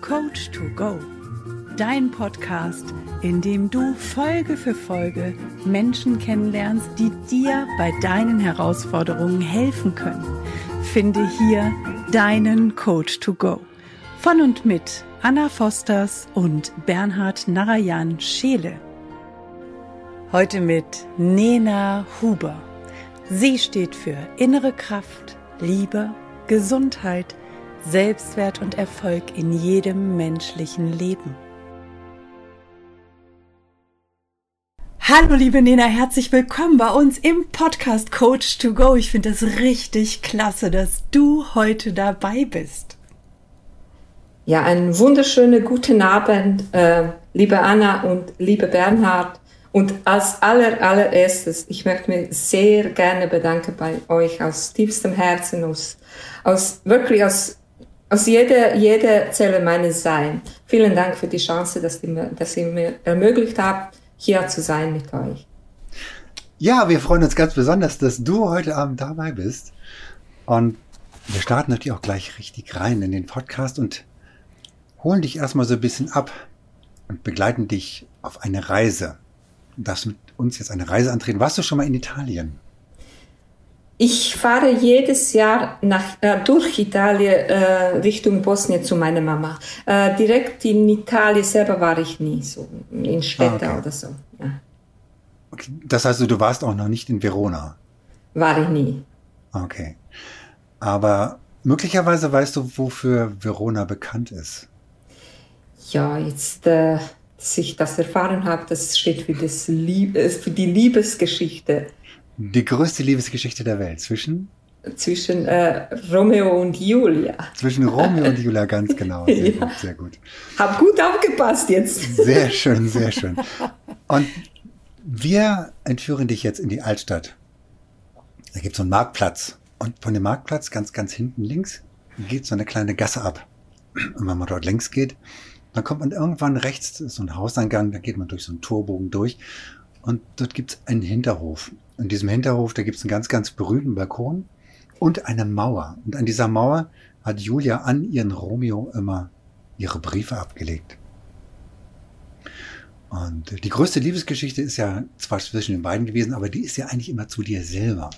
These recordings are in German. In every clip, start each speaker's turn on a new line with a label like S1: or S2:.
S1: Coach to Go, dein Podcast, in dem du Folge für Folge Menschen kennenlernst, die dir bei deinen Herausforderungen helfen können. Finde hier deinen Coach to Go. Von und mit Anna Fosters und Bernhard Narayan Scheele. Heute mit Nena Huber. Sie steht für innere Kraft, Liebe, Gesundheit, Selbstwert und Erfolg in jedem menschlichen Leben. Hallo liebe Nena, herzlich willkommen bei uns im Podcast Coach to Go. Ich finde es richtig klasse, dass du heute dabei bist.
S2: Ja, einen wunderschönen guten Abend, äh, liebe Anna und liebe Bernhard. Und als aller, allererstes, ich möchte mich sehr gerne bedanken bei euch aus tiefstem Herzen, aus, aus wirklich aus aus jeder, jeder Zelle meines Sein. Vielen Dank für die Chance, dass, die, dass ihr mir ermöglicht habt, hier zu sein mit euch.
S3: Ja, wir freuen uns ganz besonders, dass du heute Abend dabei bist. Und wir starten natürlich auch gleich richtig rein in den Podcast und holen dich erstmal so ein bisschen ab und begleiten dich auf eine Reise. Du darfst mit uns jetzt eine Reise antreten. Warst du schon mal in Italien?
S2: Ich fahre jedes Jahr nach, äh, durch Italien äh, Richtung Bosnien zu meiner Mama. Äh, direkt in Italien selber war ich nie, so in Städten ah, okay. oder so. Ja.
S3: Okay. Das heißt, du warst auch noch nicht in Verona?
S2: War ich nie.
S3: Okay. Aber möglicherweise weißt du, wofür Verona bekannt ist.
S2: Ja, jetzt, äh, dass ich das erfahren habe, das steht für, das Lieb äh, für die Liebesgeschichte
S3: die größte Liebesgeschichte der Welt zwischen?
S2: Zwischen äh, Romeo und Julia.
S3: Zwischen Romeo und Julia, ganz genau. Sehr ja. gut, sehr gut.
S2: Hab gut aufgepasst jetzt.
S3: Sehr schön, sehr schön. Und wir entführen dich jetzt in die Altstadt. Da gibt es so einen Marktplatz. Und von dem Marktplatz, ganz, ganz hinten links, geht so eine kleine Gasse ab. Und wenn man dort längs geht, dann kommt man irgendwann rechts, so ein Hauseingang, da geht man durch so einen Torbogen durch. Und dort gibt es einen Hinterhof in diesem Hinterhof, da gibt es einen ganz, ganz berühmten Balkon und eine Mauer. Und an dieser Mauer hat Julia an ihren Romeo immer ihre Briefe abgelegt. Und die größte Liebesgeschichte ist ja zwar zwischen den beiden gewesen, aber die ist ja eigentlich immer zu dir selber.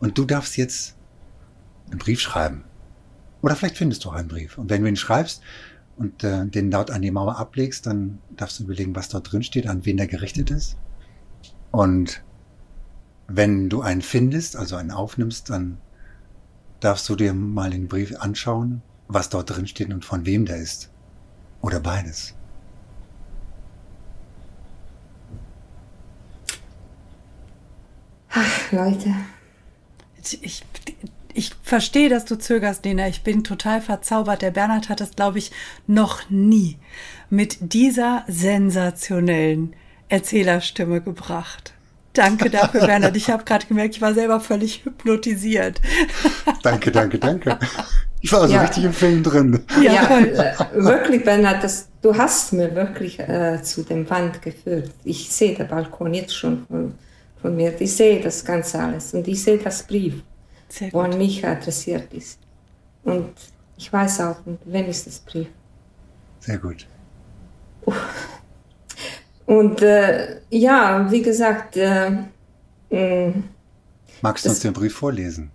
S3: Und du darfst jetzt einen Brief schreiben. Oder vielleicht findest du auch einen Brief. Und wenn du ihn schreibst und äh, den laut an die Mauer ablegst, dann darfst du überlegen, was dort drin steht, an wen der gerichtet ist. Und wenn du einen findest, also einen aufnimmst, dann darfst du dir mal den Brief anschauen, was dort drin steht und von wem der ist. Oder beides.
S2: Ach, Leute.
S1: Ich, ich verstehe, dass du zögerst, Nina. Ich bin total verzaubert. Der Bernhard hat es, glaube ich, noch nie mit dieser sensationellen Erzählerstimme gebracht. Danke dafür, Bernhard. Ich habe gerade gemerkt, ich war selber völlig hypnotisiert.
S3: danke, danke, danke. Ich war also ja. richtig im Film drin.
S2: Ja, ja äh, wirklich, Bernhard, das, du hast mir wirklich äh, zu dem Wand geführt. Ich sehe den Balkon jetzt schon von, von mir. Ich sehe das Ganze alles und ich sehe das Brief, wo an mich adressiert ist. Und ich weiß auch, wem ist das Brief.
S3: Sehr gut.
S2: Uff. Und äh, ja, wie gesagt. Äh,
S3: mm, Magst du uns den Brief vorlesen?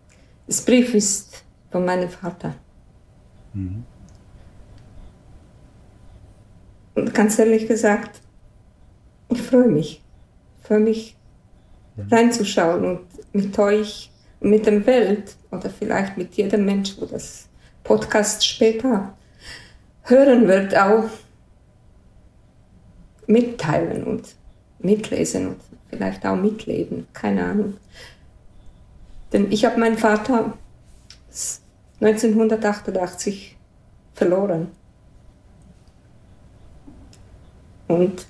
S2: Das Brief ist von meinem Vater. Mhm. Und ganz ehrlich gesagt, ich freue mich. Ich freue mich mhm. reinzuschauen und mit euch, mit der Welt oder vielleicht mit jedem Mensch, wo das Podcast später hören wird, auch mitteilen und mitlesen und vielleicht auch mitleben, keine Ahnung. Denn ich habe meinen Vater 1988 verloren. Und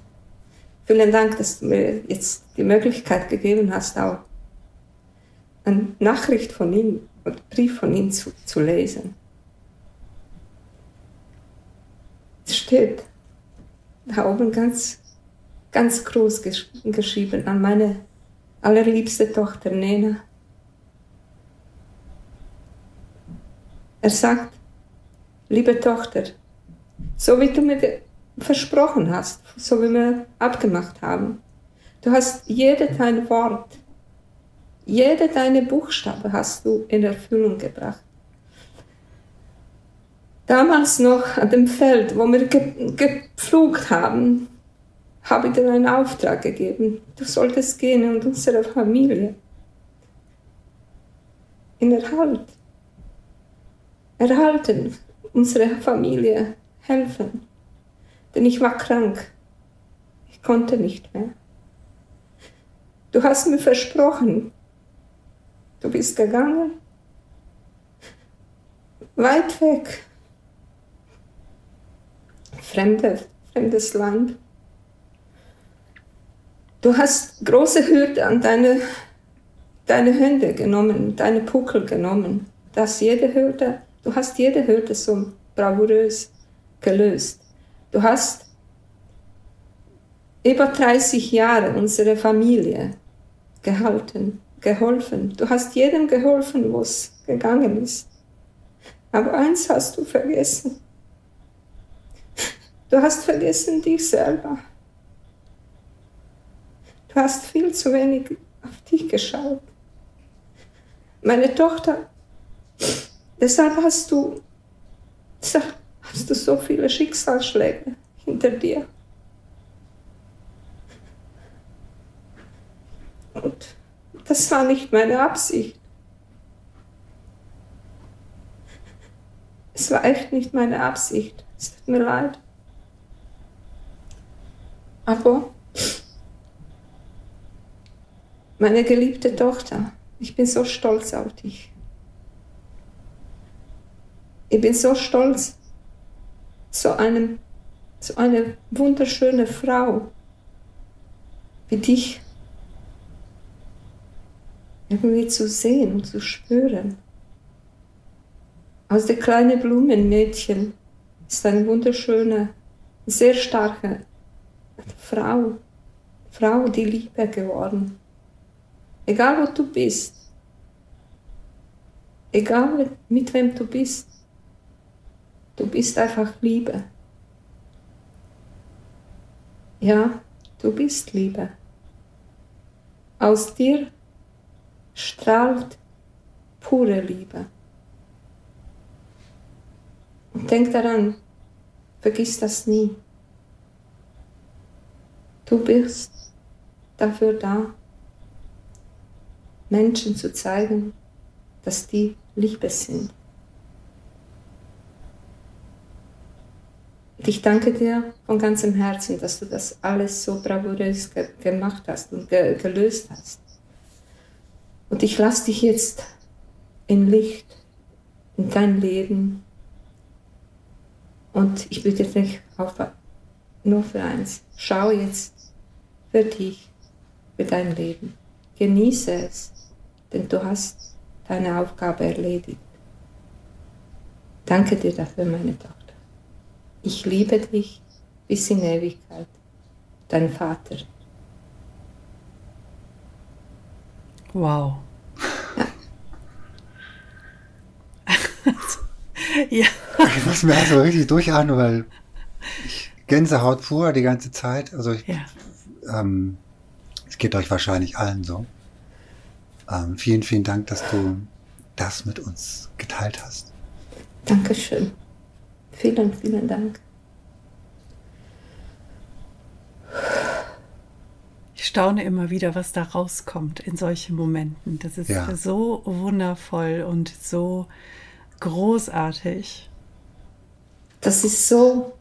S2: vielen Dank, dass du mir jetzt die Möglichkeit gegeben hast, auch eine Nachricht von ihm oder Brief von ihm zu, zu lesen. Es steht, da oben ganz, ganz groß gesch geschrieben an meine allerliebste Tochter Nena. Er sagt, liebe Tochter, So wie du mir versprochen hast, so wie wir abgemacht haben. Du hast jede dein Wort, jede deine Buchstabe hast du in Erfüllung gebracht. Damals noch an dem Feld, wo wir ge gepflugt haben, habe ich dir einen Auftrag gegeben. Du solltest gehen und unsere Familie in Erhalt, erhalten, unsere Familie helfen. Denn ich war krank. Ich konnte nicht mehr. Du hast mir versprochen, du bist gegangen, weit weg, Fremde, fremdes Land. Du hast große Hürde an deine, deine Hände genommen, deine Puckel genommen. Das jede Hürde, du hast jede Hürde so bravourös gelöst. Du hast über 30 Jahre unsere Familie gehalten, geholfen. Du hast jedem geholfen, wo es gegangen ist. Aber eins hast du vergessen. Du hast vergessen dich selber. Du hast viel zu wenig auf dich geschaut. Meine Tochter, deshalb hast du, hast du so viele Schicksalsschläge hinter dir. Und das war nicht meine Absicht. Es war echt nicht meine Absicht. Es tut mir leid. Aber meine geliebte Tochter, ich bin so stolz auf dich. Ich bin so stolz, so, einem, so eine wunderschöne Frau wie dich irgendwie zu sehen und zu spüren. Aus der kleinen Blumenmädchen ist eine wunderschöne, sehr starke Frau, Frau, die Liebe geworden. Egal wo du bist, egal mit wem du bist, du bist einfach Liebe. Ja, du bist Liebe. Aus dir strahlt pure Liebe. Und denk daran, vergiss das nie. Du bist dafür da, Menschen zu zeigen, dass die Liebe sind. Ich danke dir von ganzem Herzen, dass du das alles so bravourös ge gemacht hast und ge gelöst hast. Und ich lasse dich jetzt in Licht, in dein Leben. Und ich bitte dich auf, nur für eins. Schau jetzt für dich, für dein Leben. Genieße es, denn du hast deine Aufgabe erledigt. Danke dir dafür, meine Tochter. Ich liebe dich bis in Ewigkeit. Dein Vater.
S1: Wow.
S3: ja. Ich muss mir also richtig durchatmen, weil ich Gänsehaut pur die ganze Zeit. Also ich, ja. ähm, es geht euch wahrscheinlich allen so. Ähm, vielen, vielen Dank, dass du das mit uns geteilt hast.
S2: Dankeschön. Vielen, vielen Dank.
S1: Ich staune immer wieder, was da rauskommt in solchen Momenten. Das ist ja. so wundervoll und so großartig.
S2: Das ist so.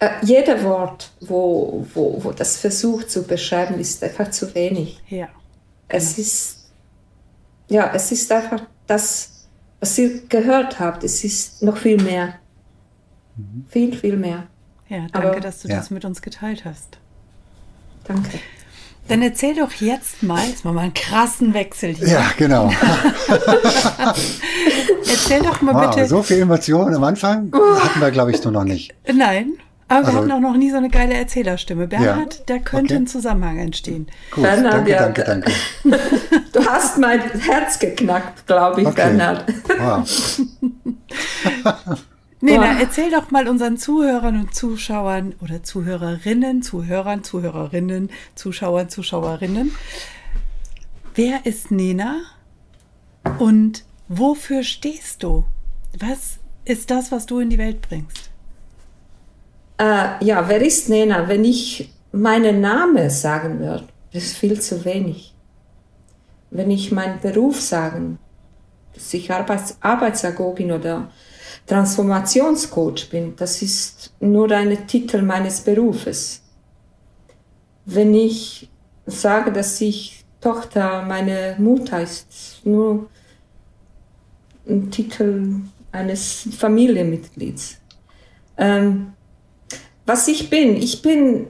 S2: Äh, jeder Wort, wo, wo, wo das versucht zu beschreiben, ist einfach zu wenig.
S1: Ja.
S2: Es genau. ist. Ja, es ist einfach das, was ihr gehört habt. Es ist noch viel mehr. Mhm. Viel, viel mehr.
S1: Ja, danke, Aber, dass du ja. das mit uns geteilt hast.
S2: Danke.
S1: Dann erzähl doch jetzt mal, jetzt mal einen krassen Wechsel hier.
S3: Ja, genau.
S1: erzähl doch mal wow, bitte.
S3: So viel Emotionen am Anfang hatten wir, glaube ich, so noch nicht.
S1: Nein, aber also, wir hatten auch noch nie so eine geile Erzählerstimme. Bernhard, ja, da könnte okay. ein Zusammenhang entstehen.
S3: Gut, Bernhard, danke, ja, danke, danke.
S2: Du hast mein Herz geknackt, glaube ich, okay. Bernhard. Wow.
S1: Nena, erzähl doch mal unseren Zuhörern und Zuschauern oder Zuhörerinnen, Zuhörern, Zuhörerinnen, Zuschauern, Zuschauerinnen. Wer ist Nena und wofür stehst du? Was ist das, was du in die Welt bringst?
S2: Äh, ja, wer ist Nena? Wenn ich meinen Namen sagen würde, das ist viel zu wenig. Wenn ich meinen Beruf sagen, dass ich Arbeits Arbeitsagogin oder Transformationscoach bin. Das ist nur ein Titel meines Berufes. Wenn ich sage, dass ich Tochter meiner Mutter ist, nur ein Titel eines Familienmitglieds. Ähm, was ich bin, ich bin,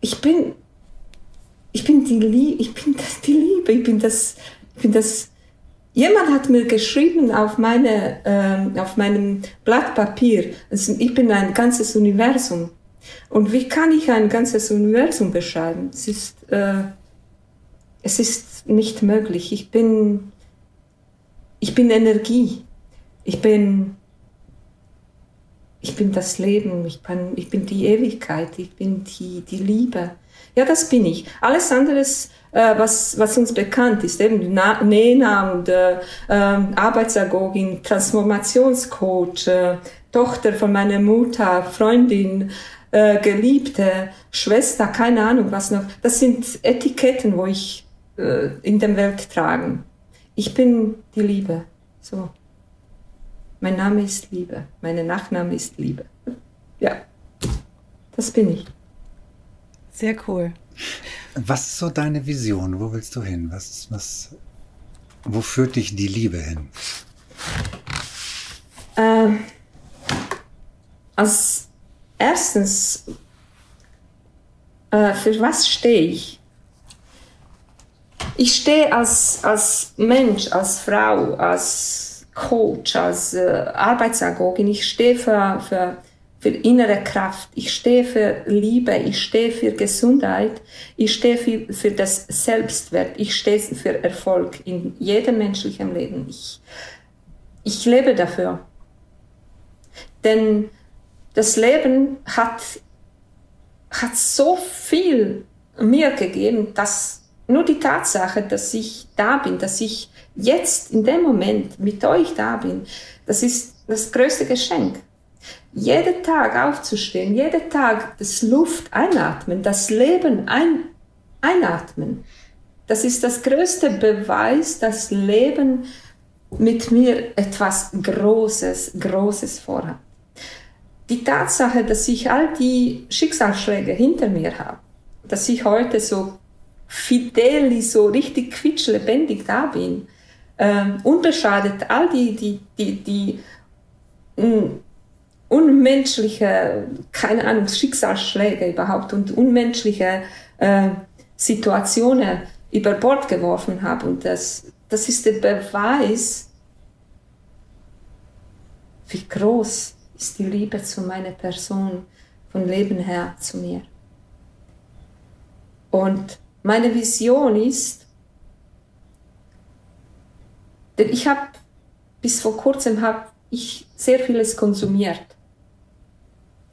S2: ich bin, ich bin die Liebe, ich bin das, die Liebe, ich bin das, ich bin das Jemand hat mir geschrieben auf, meine, äh, auf meinem Blatt Papier, also ich bin ein ganzes Universum. Und wie kann ich ein ganzes Universum beschreiben? Es ist, äh, es ist nicht möglich. Ich bin, ich bin Energie. Ich bin, ich bin das Leben. Ich bin, ich bin die Ewigkeit. Ich bin die, die Liebe. Ja, das bin ich. Alles andere äh, was, was uns bekannt ist, eben Nena und äh, äh, Arbeitsagogin, Transformationscoach, äh, Tochter von meiner Mutter, Freundin, äh, Geliebte, Schwester, keine Ahnung was noch. Das sind Etiketten, wo ich äh, in der Welt trage. Ich bin die Liebe. So. Mein Name ist Liebe. Mein Nachname ist Liebe. Ja, das bin ich.
S1: Sehr cool.
S3: Was ist so deine Vision? Wo willst du hin? Was, was, wo führt dich die Liebe hin?
S2: Ähm, als erstens, äh, für was stehe ich? Ich stehe als, als Mensch, als Frau, als Coach, als äh, Arbeitsagogin, ich stehe für, für für innere Kraft. Ich stehe für Liebe, ich stehe für Gesundheit, ich stehe für, für das Selbstwert, ich stehe für Erfolg in jedem menschlichen Leben. Ich, ich lebe dafür. Denn das Leben hat, hat so viel mir gegeben, dass nur die Tatsache, dass ich da bin, dass ich jetzt in dem Moment mit euch da bin, das ist das größte Geschenk jeden Tag aufzustehen, jeden Tag das Luft einatmen, das Leben ein, einatmen. Das ist das größte Beweis, dass Leben mit mir etwas Großes, Großes vorhat. Die Tatsache, dass ich all die Schicksalsschläge hinter mir habe, dass ich heute so fidel, so richtig quietschlebendig da bin, ähm, unbeschadet all die, die, die, die, unmenschliche, keine Ahnung, Schicksalsschläge überhaupt und unmenschliche äh, Situationen über Bord geworfen habe. Und das, das ist der Beweis, wie groß ist die Liebe zu meiner Person von Leben her zu mir. Und meine Vision ist, denn ich habe bis vor kurzem habe ich sehr vieles konsumiert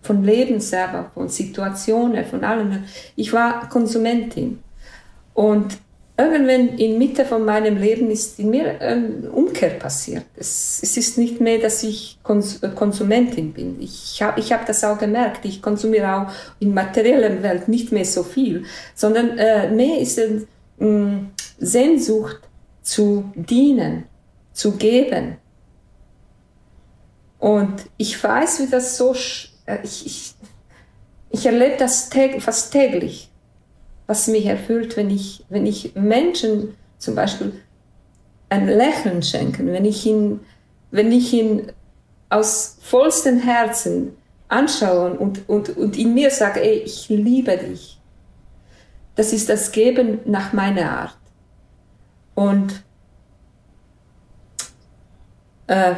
S2: von Leben selber, von Situationen, von allem. Ich war Konsumentin. Und irgendwann in Mitte von meinem Leben ist in mir ein Umkehr passiert. Es, es ist nicht mehr, dass ich Kons Konsumentin bin. Ich habe ich hab das auch gemerkt. Ich konsumiere auch in materieller Welt nicht mehr so viel, sondern äh, mehr ist eine äh, Sehnsucht zu dienen, zu geben. Und ich weiß, wie das so äh, ich, ich, ich erlebe das täg fast täglich, was mich erfüllt, wenn ich, wenn ich Menschen zum Beispiel ein Lächeln schenken, wenn ich ihn, wenn ich ihn aus vollstem Herzen anschaue und, und, und in mir sage, ey, ich liebe dich. Das ist das Geben nach meiner Art. Und äh,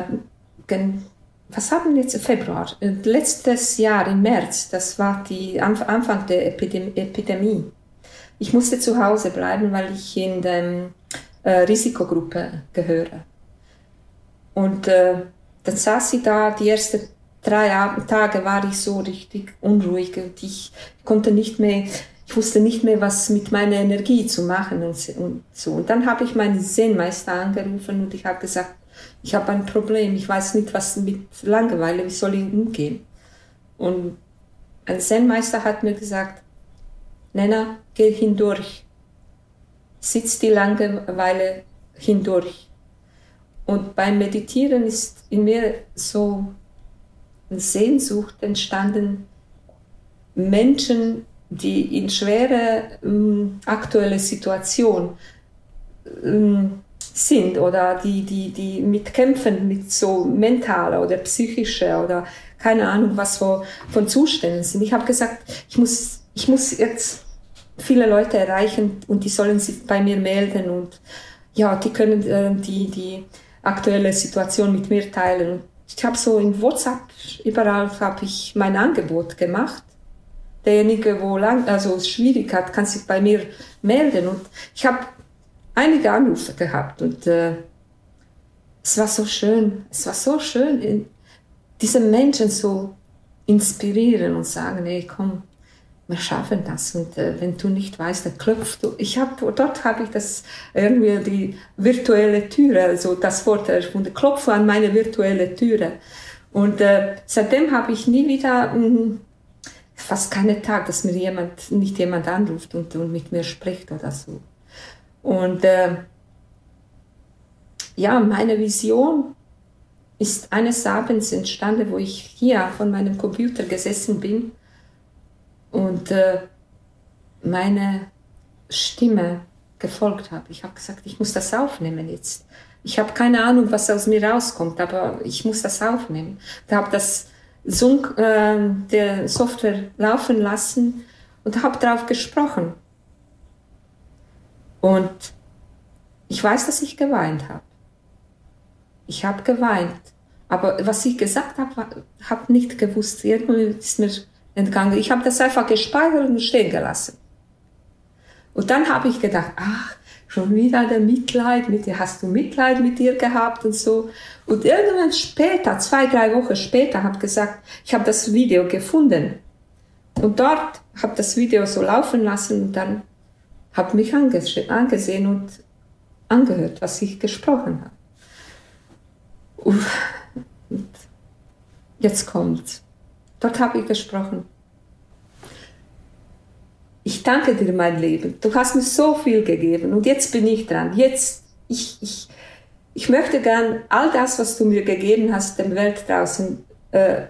S2: was haben wir jetzt Februar? Letztes Jahr im März, das war die Anfang der Epidemie. Ich musste zu Hause bleiben, weil ich in der äh, Risikogruppe gehöre. Und äh, dann saß sie da, die ersten drei Tage war ich so richtig unruhig und ich konnte nicht mehr, ich wusste nicht mehr, was mit meiner Energie zu machen und so. Und dann habe ich meinen Zen-Meister angerufen und ich habe gesagt, ich habe ein Problem, ich weiß nicht, was mit Langeweile, wie soll ich umgehen? Und ein Zen-Meister hat mir gesagt, Nena, geh hindurch, sitz die Langeweile hindurch. Und beim Meditieren ist in mir so eine Sehnsucht entstanden, Menschen, die in schwere ähm, aktuelle Situation ähm, sind oder die, die, die mitkämpfen mit so mentaler oder psychischer oder keine Ahnung was von, von Zuständen sind. Ich habe gesagt, ich muss, ich muss jetzt viele Leute erreichen und die sollen sich bei mir melden und ja, die können äh, die, die aktuelle Situation mit mir teilen. Und ich habe so in WhatsApp überall habe ich mein Angebot gemacht. Derjenige, wo lang, also es schwierig hat, kann sich bei mir melden. Und ich habe einige Anrufe gehabt und äh, es war so schön. Es war so schön, diese Menschen so inspirieren und sagen, hey, komm, wir schaffen das. Und äh, wenn du nicht weißt, dann klopfst du. Ich habe dort habe ich das irgendwie die virtuelle Türe, also das Wort erfunden. Klopfe an meine virtuelle Türe. Und äh, seitdem habe ich nie wieder mh, hm, fast keinen Tag, dass mir jemand nicht jemand anruft und, und mit mir spricht oder so. Und äh, ja, meine Vision ist eines Abends entstanden, wo ich hier von meinem Computer gesessen bin und äh, meine Stimme gefolgt habe. Ich habe gesagt, ich muss das aufnehmen jetzt. Ich habe keine Ahnung, was aus mir rauskommt, aber ich muss das aufnehmen. Da habe das Zoom äh, der Software laufen lassen und habe darauf gesprochen. Und ich weiß, dass ich geweint habe. Ich habe geweint. Aber was ich gesagt habe, habe nicht gewusst. Irgendwie ist mir entgangen. Ich habe das einfach gespeichert und stehen gelassen. Und dann habe ich gedacht, ach, schon wieder der Mitleid mit dir, hast du Mitleid mit dir gehabt und so. Und irgendwann später, zwei, drei Wochen später, habe gesagt, ich habe das Video gefunden. Und dort habe das Video so laufen lassen und dann habe mich angesehen und angehört, was ich gesprochen habe. Und jetzt kommt's. Dort habe ich gesprochen. Ich danke dir, mein Leben. Du hast mir so viel gegeben und jetzt bin ich dran. Jetzt, ich, ich, ich möchte gern all das, was du mir gegeben hast, der Welt draußen äh,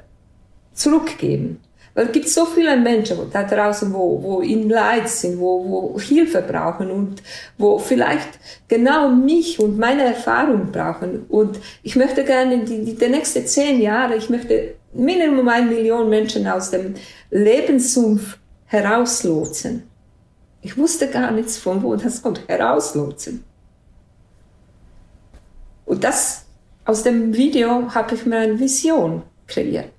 S2: zurückgeben. Weil es gibt so viele Menschen da draußen, wo, wo in Leid sind, wo, wo Hilfe brauchen und wo vielleicht genau mich und meine Erfahrung brauchen. Und ich möchte gerne die, die, die nächsten zehn Jahre, ich möchte Minimum eine Million Menschen aus dem Lebenssumpf herauslotsen. Ich wusste gar nichts von wo das kommt, herauslotsen. Und das, aus dem Video habe ich mir eine Vision kreiert.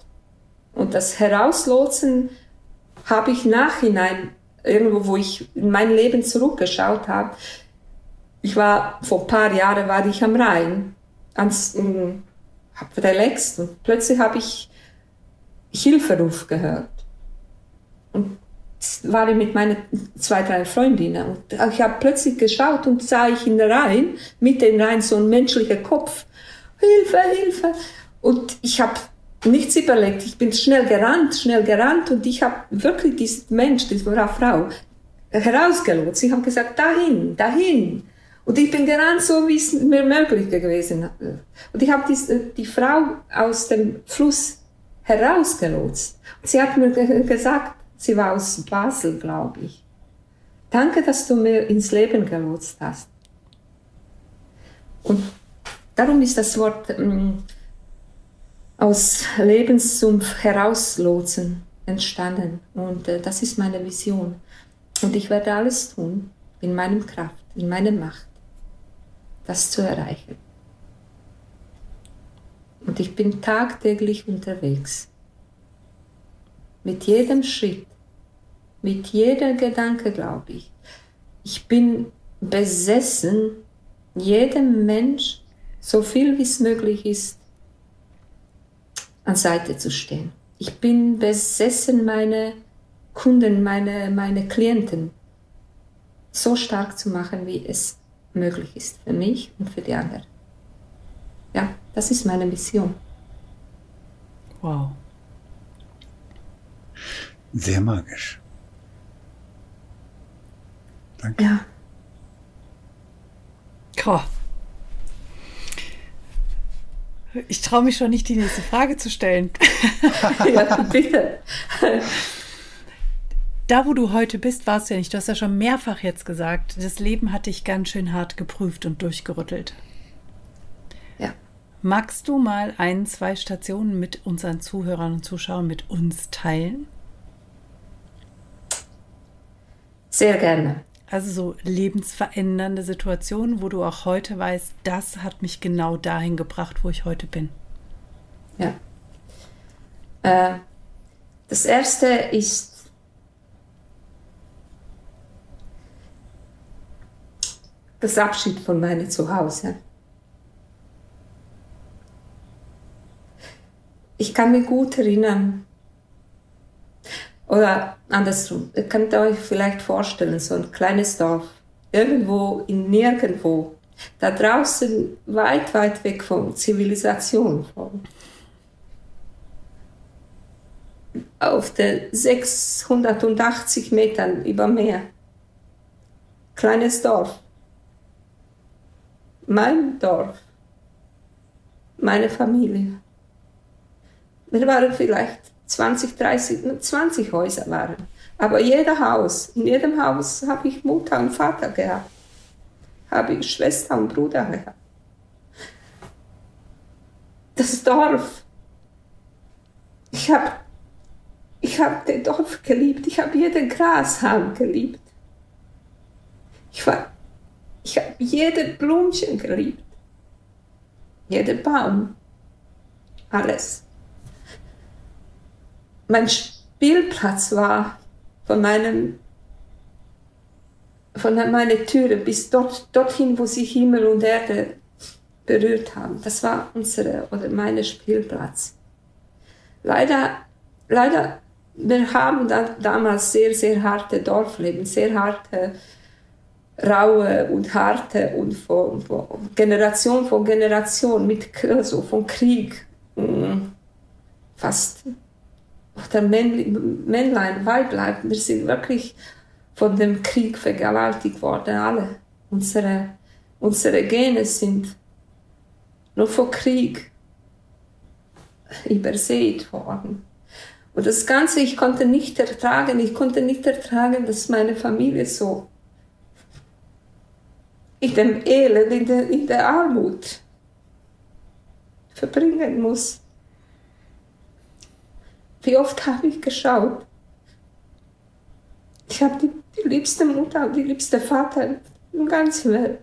S2: Und das Herauslotsen habe ich nachhinein, irgendwo, wo ich in mein Leben zurückgeschaut habe. Ich war, vor ein paar Jahren war ich am Rhein, ans, hab relaxed und plötzlich habe ich Hilferuf gehört. Und war ich mit meinen zwei, drei Freundinnen. Und ich habe plötzlich geschaut und sah ich in der Rhein, mit dem Rhein so ein menschlicher Kopf. Hilfe, Hilfe. Und ich habe nichts überlegt. Ich bin schnell gerannt, schnell gerannt und ich habe wirklich diesen Mensch, diese Frau, herausgelotst. Ich habe gesagt, dahin, dahin. Und ich bin gerannt, so wie es mir möglich gewesen ist. Und ich habe die, die Frau aus dem Fluss herausgelotst. Sie hat mir gesagt, sie war aus Basel, glaube ich. Danke, dass du mir ins Leben gelotst hast. Und darum ist das Wort ähm, aus Lebenssumpf herauslotsen entstanden. Und äh, das ist meine Vision. Und ich werde alles tun, in meinem Kraft, in meiner Macht, das zu erreichen. Und ich bin tagtäglich unterwegs. Mit jedem Schritt, mit jeder Gedanke, glaube ich. Ich bin besessen, jedem Mensch so viel wie es möglich ist, an Seite zu stehen. Ich bin besessen, meine Kunden, meine, meine Klienten so stark zu machen, wie es möglich ist für mich und für die anderen. Ja, das ist meine Mission.
S1: Wow.
S3: Sehr magisch. Danke.
S2: Ja.
S1: Komm. Ich traue mich schon nicht, die nächste Frage zu stellen.
S2: ja, bitte.
S1: Da, wo du heute bist, warst du ja nicht. Du hast ja schon mehrfach jetzt gesagt, das Leben hat dich ganz schön hart geprüft und durchgerüttelt. Magst du mal ein, zwei Stationen mit unseren Zuhörern und Zuschauern mit uns teilen?
S2: Sehr gerne.
S1: Also so lebensverändernde Situationen, wo du auch heute weißt, das hat mich genau dahin gebracht, wo ich heute bin.
S2: Ja. Äh, das erste ist das Abschied von meinem Zuhause. Ich kann mich gut erinnern, oder andersrum, ihr könnt euch vielleicht vorstellen, so ein kleines Dorf, irgendwo in nirgendwo, da draußen weit, weit weg von Zivilisation, auf den 680 Metern über Meer. Kleines Dorf. Mein Dorf. Meine Familie. Wir waren vielleicht 20, 30, 20 Häuser waren. Aber jeder Haus, in jedem Haus habe ich Mutter und Vater gehabt. Habe ich Schwester und Bruder gehabt. Das Dorf. Ich habe ich hab den Dorf geliebt. Ich habe jeden Grashalm geliebt. Ich, war, ich habe jeden Blumchen geliebt. Jeden Baum. Alles mein Spielplatz war von meinem von meiner Türe bis dort, dorthin, wo sich Himmel und Erde berührt haben. Das war unsere oder meine Spielplatz. Leider, leider, wir haben da, damals sehr, sehr harte Dorfleben, sehr harte, raue und harte und von, von Generation von Generation mit also von Krieg mm, fast oder Männlein, Weiblein, wir sind wirklich von dem Krieg vergewaltigt worden, alle. Unsere, unsere Gene sind nur vor Krieg übersät worden. Und das Ganze, ich konnte nicht ertragen, ich konnte nicht ertragen, dass meine Familie so in dem Elend, in der, in der Armut verbringen muss. Wie oft habe ich geschaut? Ich habe die, die liebste Mutter und die liebste Vater in der ganzen Welt.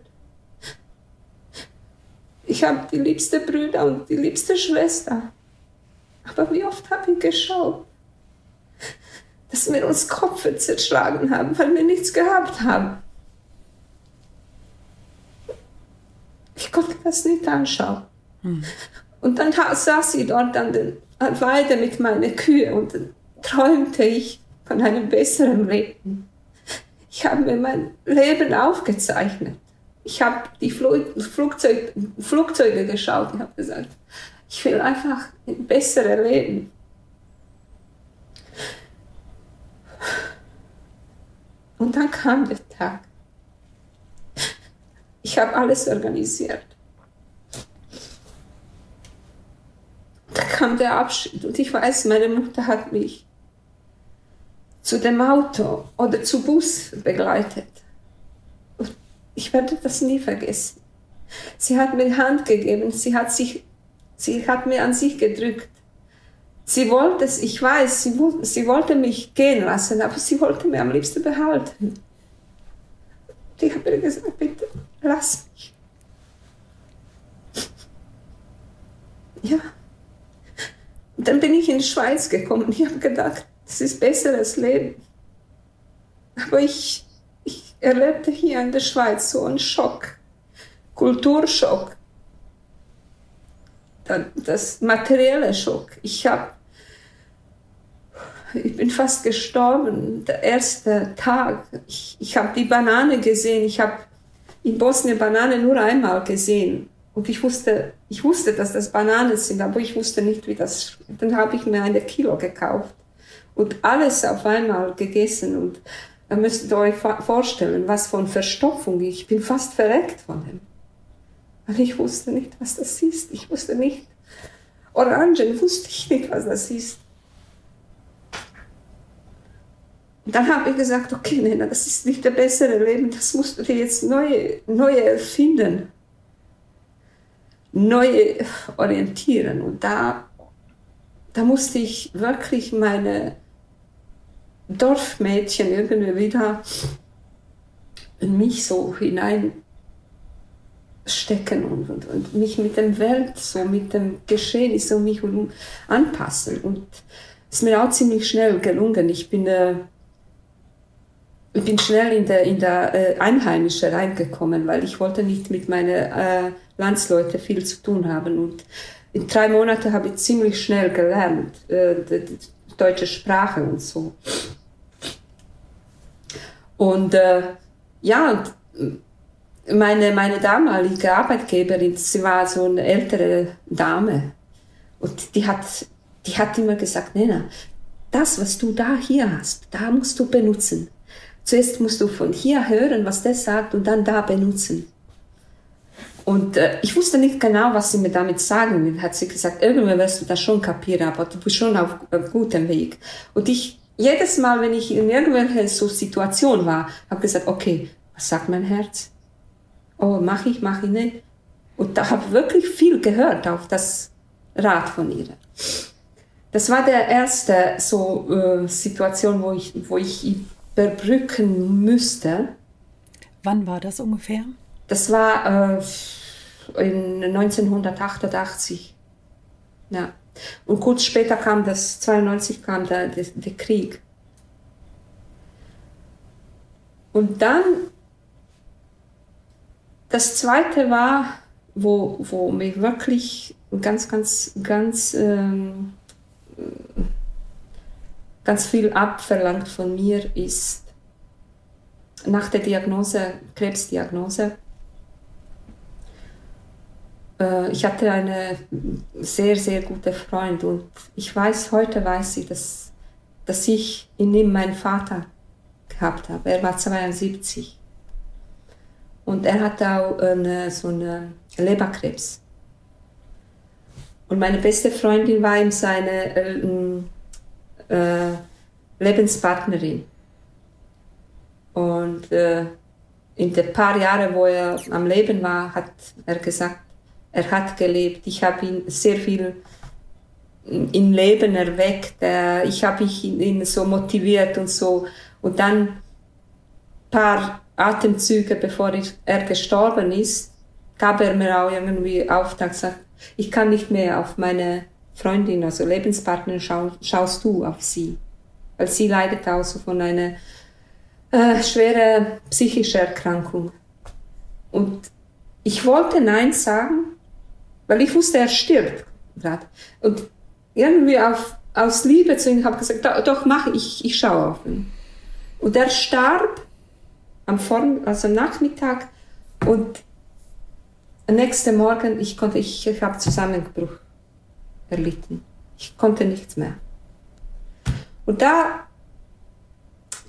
S2: Ich habe die liebste Brüder und die liebste Schwester. Aber wie oft habe ich geschaut, dass wir uns Kopf zerschlagen haben, weil wir nichts gehabt haben. Ich konnte das nicht anschauen. Hm. Und dann saß ich dort an den Weide mit meinen Kühen und träumte ich von einem besseren Leben. Ich habe mir mein Leben aufgezeichnet. Ich habe die Flugzeug, Flugzeuge geschaut und habe gesagt, ich will einfach ein besseres Leben. Und dann kam der Tag. Ich habe alles organisiert. Da kam der Abschied und ich weiß, meine Mutter hat mich zu dem Auto oder zu Bus begleitet. Und ich werde das nie vergessen. Sie hat mir die Hand gegeben, sie hat, sich, sie hat mir an sich gedrückt. Sie wollte es, ich weiß, sie, sie wollte mich gehen lassen, aber sie wollte mich am liebsten behalten. Und ich habe ihr gesagt, bitte lass mich. Ja. Dann bin ich in die Schweiz gekommen. Ich habe gedacht, das ist besseres Leben. Aber ich, ich erlebte hier in der Schweiz so einen Schock, Kulturschock. das materielle Schock. Ich habe, ich bin fast gestorben. Der erste Tag. Ich, ich habe die Banane gesehen. Ich habe in Bosnien Banane nur einmal gesehen. Und ich wusste, ich wusste, dass das Bananen sind, aber ich wusste nicht, wie das. Dann habe ich mir eine Kilo gekauft und alles auf einmal gegessen. Und da müsst ihr euch vorstellen, was von Verstopfung. Ich bin fast verreckt von dem. Weil ich wusste nicht, was das ist. Ich wusste nicht. Orangen wusste ich nicht, was das ist. Und dann habe ich gesagt, okay, Nena, das ist nicht der bessere Leben, das musst du dir jetzt neu, neu erfinden, neu orientieren. Und da, da musste ich wirklich meine Dorfmädchen irgendwie wieder in mich so hineinstecken und, und, und mich mit der Welt, so mit dem Geschehen so mich anpassen. Und es ist mir auch ziemlich schnell gelungen. Ich bin äh, ich bin schnell in der, in der äh, Einheimische reingekommen, weil ich wollte nicht mit meinen äh, Landsleuten viel zu tun haben. Und in drei Monaten habe ich ziemlich schnell gelernt, äh, die, die deutsche Sprache und so. Und äh, ja, meine, meine damalige Arbeitgeberin, sie war so eine ältere Dame. Und die hat, die hat immer gesagt, Nena, das, was du da hier hast, da musst du benutzen. Zuerst musst du von hier hören, was der sagt und dann da benutzen. Und äh, ich wusste nicht genau, was sie mir damit sagen will. Hat sie gesagt, irgendwann wirst du das schon kapieren, aber du bist schon auf, auf gutem Weg. Und ich, jedes Mal, wenn ich in irgendwelcher so Situation war, habe gesagt, okay, was sagt mein Herz? Oh, mache ich, mache ich nicht. Und da habe wirklich viel gehört auf das Rat von ihr. Das war der erste so äh, Situation, wo ich, wo ich überbrücken müsste.
S1: Wann war das ungefähr?
S2: Das war äh, in 1988. Ja. Und kurz später kam das, 92 kam der, der, der Krieg. Und dann, das zweite war, wo, wo mir wirklich ganz, ganz, ganz ähm, ganz viel abverlangt von mir ist nach der Diagnose, Krebsdiagnose. Äh, ich hatte eine sehr, sehr gute Freund und ich weiß, heute weiß ich, dass, dass ich in ihm meinen Vater gehabt habe. Er war 72. Und er hatte auch eine, so eine Leberkrebs. Und meine beste Freundin war ihm seine äh, Lebenspartnerin. Und äh, in den paar Jahren, wo er am Leben war, hat er gesagt, er hat gelebt. Ich habe ihn sehr viel im Leben erweckt. Äh, ich habe ihn so motiviert und so. Und dann paar Atemzüge, bevor er gestorben ist, gab er mir auch irgendwie Auftrag, sagt, ich kann nicht mehr auf meine Freundin, also Lebenspartnerin, schau, schaust du auf sie. Weil sie leidet auch so von einer äh, schweren psychischen Erkrankung. Und ich wollte Nein sagen, weil ich wusste, er stirbt gerade. Und irgendwie auf, aus Liebe zu ihm habe ich gesagt, doch, mach ich, ich schaue auf ihn. Und er starb am Vorm also am Nachmittag und am nächsten Morgen, ich konnte, ich, ich habe Zusammenbruch erlitten. Ich konnte nichts mehr. Und da,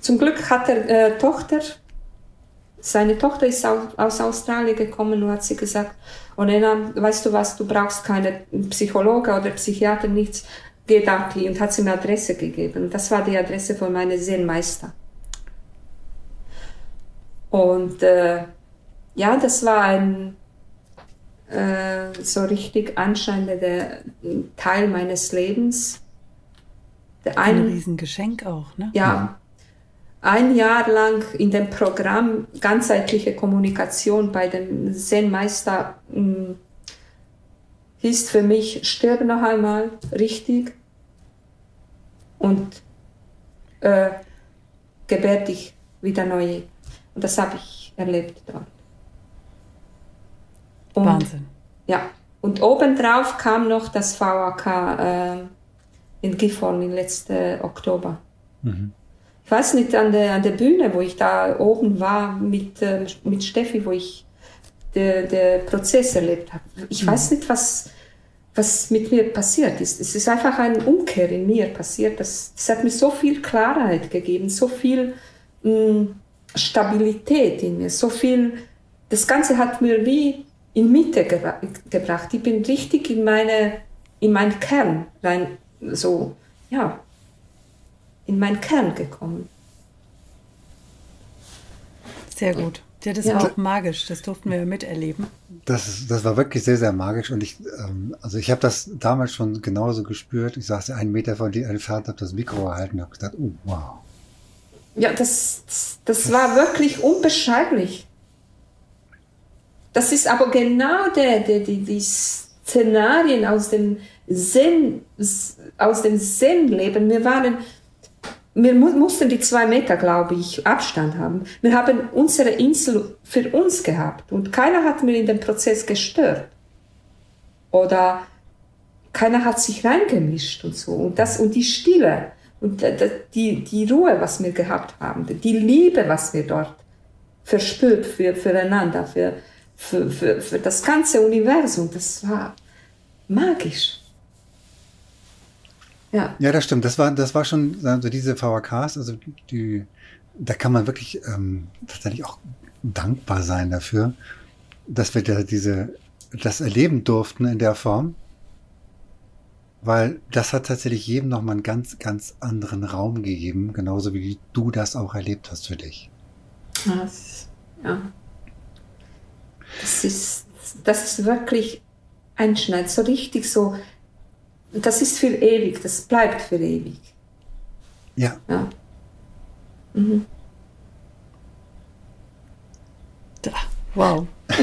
S2: zum Glück hat er äh, Tochter, seine Tochter ist aus, aus Australien gekommen und hat sie gesagt, oh Nena, weißt du was, du brauchst keine Psychologe oder Psychiater, nichts, geh da und hat sie mir Adresse gegeben. Und das war die Adresse von meinem Seelenmeister. Und äh, ja, das war ein äh, so richtig anscheinender Teil meines Lebens.
S1: Ein, ein Riesengeschenk auch, ne?
S2: Ja. Ein Jahr lang in dem Programm ganzheitliche Kommunikation bei dem Zen-Meister hm, hieß für mich, stirb noch einmal richtig und äh, gebär dich wieder neu. Und das habe ich erlebt dort.
S1: Und, Wahnsinn.
S2: Ja, Und obendrauf kam noch das VAK äh, in Gifhorn im letzten Oktober. Mhm. Ich weiß nicht, an der, an der Bühne, wo ich da oben war mit, äh, mit Steffi, wo ich den der Prozess erlebt habe. Ich mhm. weiß nicht, was, was mit mir passiert ist. Es ist einfach ein Umkehr in mir passiert. Das, das hat mir so viel Klarheit gegeben, so viel mh, mm, Stabilität in mir, so viel. Das Ganze hat mir wie in Mitte gebra gebracht. Ich bin richtig in meine, in meinen Kern rein, so, ja, in meinen Kern gekommen.
S1: Sehr gut. Ja, das ja. war auch magisch, das durften wir miterleben.
S3: Das, das war wirklich sehr, sehr magisch und ich, ähm, also ich habe das damals schon genauso gespürt. Ich saß einen Meter von dir entfernt, habe das Mikro erhalten und habe gedacht, oh, wow.
S2: Ja, das, das, das war wirklich unbeschreiblich. Das ist aber genau der, der, die, die Szenarien aus dem Zen, aus dem Zen-Leben. Wir waren wir mu mussten die zwei Meter, glaube ich, Abstand haben. Wir haben unsere Insel für uns gehabt und keiner hat mir in den Prozess gestört. Oder keiner hat sich reingemischt und so. Und das, und die Stille und die, die Ruhe, was wir gehabt haben, die Liebe, was wir dort verspürt für, füreinander, für, für, für, für das ganze Universum, das war magisch.
S3: Ja. ja, das stimmt. Das war, das war schon, also diese VHKs, also die, da kann man wirklich ähm, tatsächlich auch dankbar sein dafür, dass wir da diese, das erleben durften in der Form. Weil das hat tatsächlich jedem nochmal einen ganz, ganz anderen Raum gegeben, genauso wie du das auch erlebt hast für dich.
S2: Das, ja. Das ist, das ist wirklich einschneidend, so richtig so das ist für ewig, das bleibt für ewig.
S3: Ja. ja. Mhm.
S1: Wow.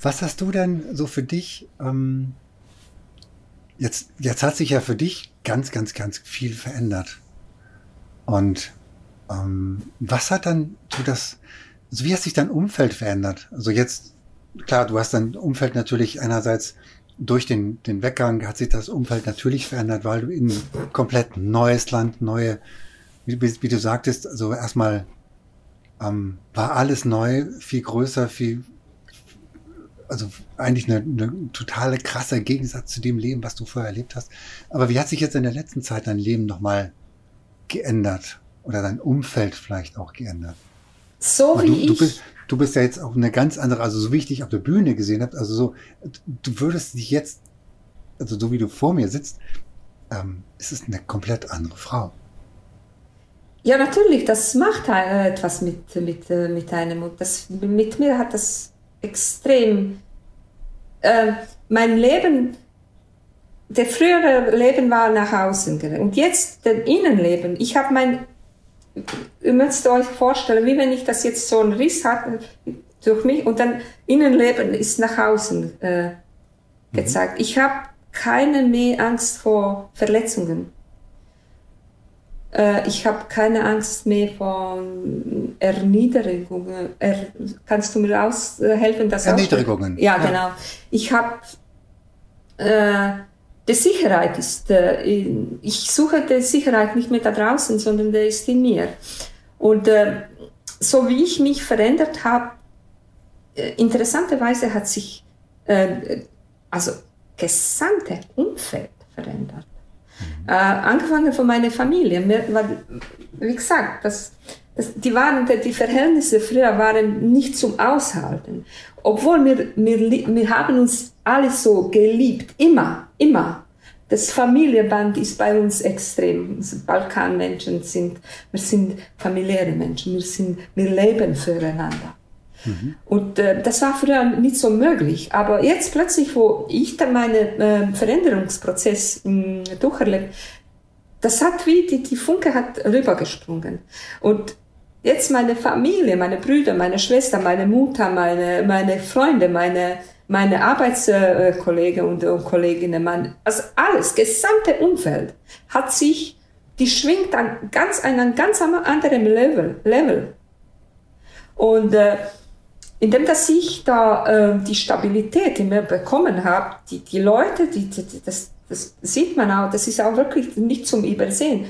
S3: Was hast du denn so für dich? Ähm, jetzt, jetzt hat sich ja für dich ganz, ganz, ganz viel verändert. Und ähm, was hat dann so das, also wie hat sich dein Umfeld verändert? Also jetzt, klar, du hast dein Umfeld natürlich einerseits durch den, den Weggang hat sich das Umfeld natürlich verändert, weil du in komplett neues Land, neue, wie, wie du sagtest, also erstmal ähm, war alles neu, viel größer, viel, also eigentlich eine, eine totale krasse Gegensatz zu dem Leben, was du vorher erlebt hast. Aber wie hat sich jetzt in der letzten Zeit dein Leben nochmal geändert? Oder dein Umfeld vielleicht auch geändert?
S2: So wie
S3: du,
S2: ich.
S3: Du bist, du bist ja jetzt auch eine ganz andere, also so wie ich dich auf der Bühne gesehen habe, also so, du würdest dich jetzt, also so wie du vor mir sitzt, ähm, ist es eine komplett andere Frau.
S2: Ja, natürlich, das macht etwas mit, mit, äh, mit einem. Und das, mit mir hat das extrem. Äh, mein Leben, der frühere Leben war nach außen und jetzt das Innenleben. Ich habe mein ihr müsst euch vorstellen, wie wenn ich das jetzt so einen Riss hatte durch mich und dann Innenleben ist nach außen äh, mhm. gezeigt. Mhm. Ich habe keine mehr Angst vor Verletzungen. Äh, ich habe keine Angst mehr vor Erniedrigungen. Er, kannst du mir aushelfen? Das
S3: Erniedrigungen.
S2: Ja, ja, genau. Ich habe äh, die Sicherheit ist, äh, ich suche die Sicherheit nicht mehr da draußen, sondern der ist in mir. Und äh, so wie ich mich verändert habe, äh, interessanterweise hat sich also gesamte Umfeld verändert. Mhm. Äh, angefangen von meiner Familie. wie gesagt, das, das, die, waren, die Verhältnisse früher waren nicht zum Aushalten. Obwohl wir, wir, wir haben uns alle so geliebt, immer, immer. Das Familienband ist bei uns extrem. Balkanmenschen sind, wir sind familiäre Menschen, wir, sind, wir leben füreinander. Mhm. Und äh, das war früher nicht so möglich. Aber jetzt plötzlich, wo ich dann meinen äh, Veränderungsprozess äh, durcherlebt, das hat wie, die, die Funke hat rübergesprungen. Und jetzt meine Familie, meine Brüder, meine Schwester, meine Mutter, meine, meine Freunde, meine meine Arbeitskollegen und, und Kolleginnen, mein, also alles, gesamte Umfeld hat sich, die schwingt an ganz, an einem ganz anderen Level. Level. Und äh, indem dass ich da äh, die Stabilität immer bekommen habe, die, die Leute, die, die, das, das sieht man auch, das ist auch wirklich nicht zum Übersehen.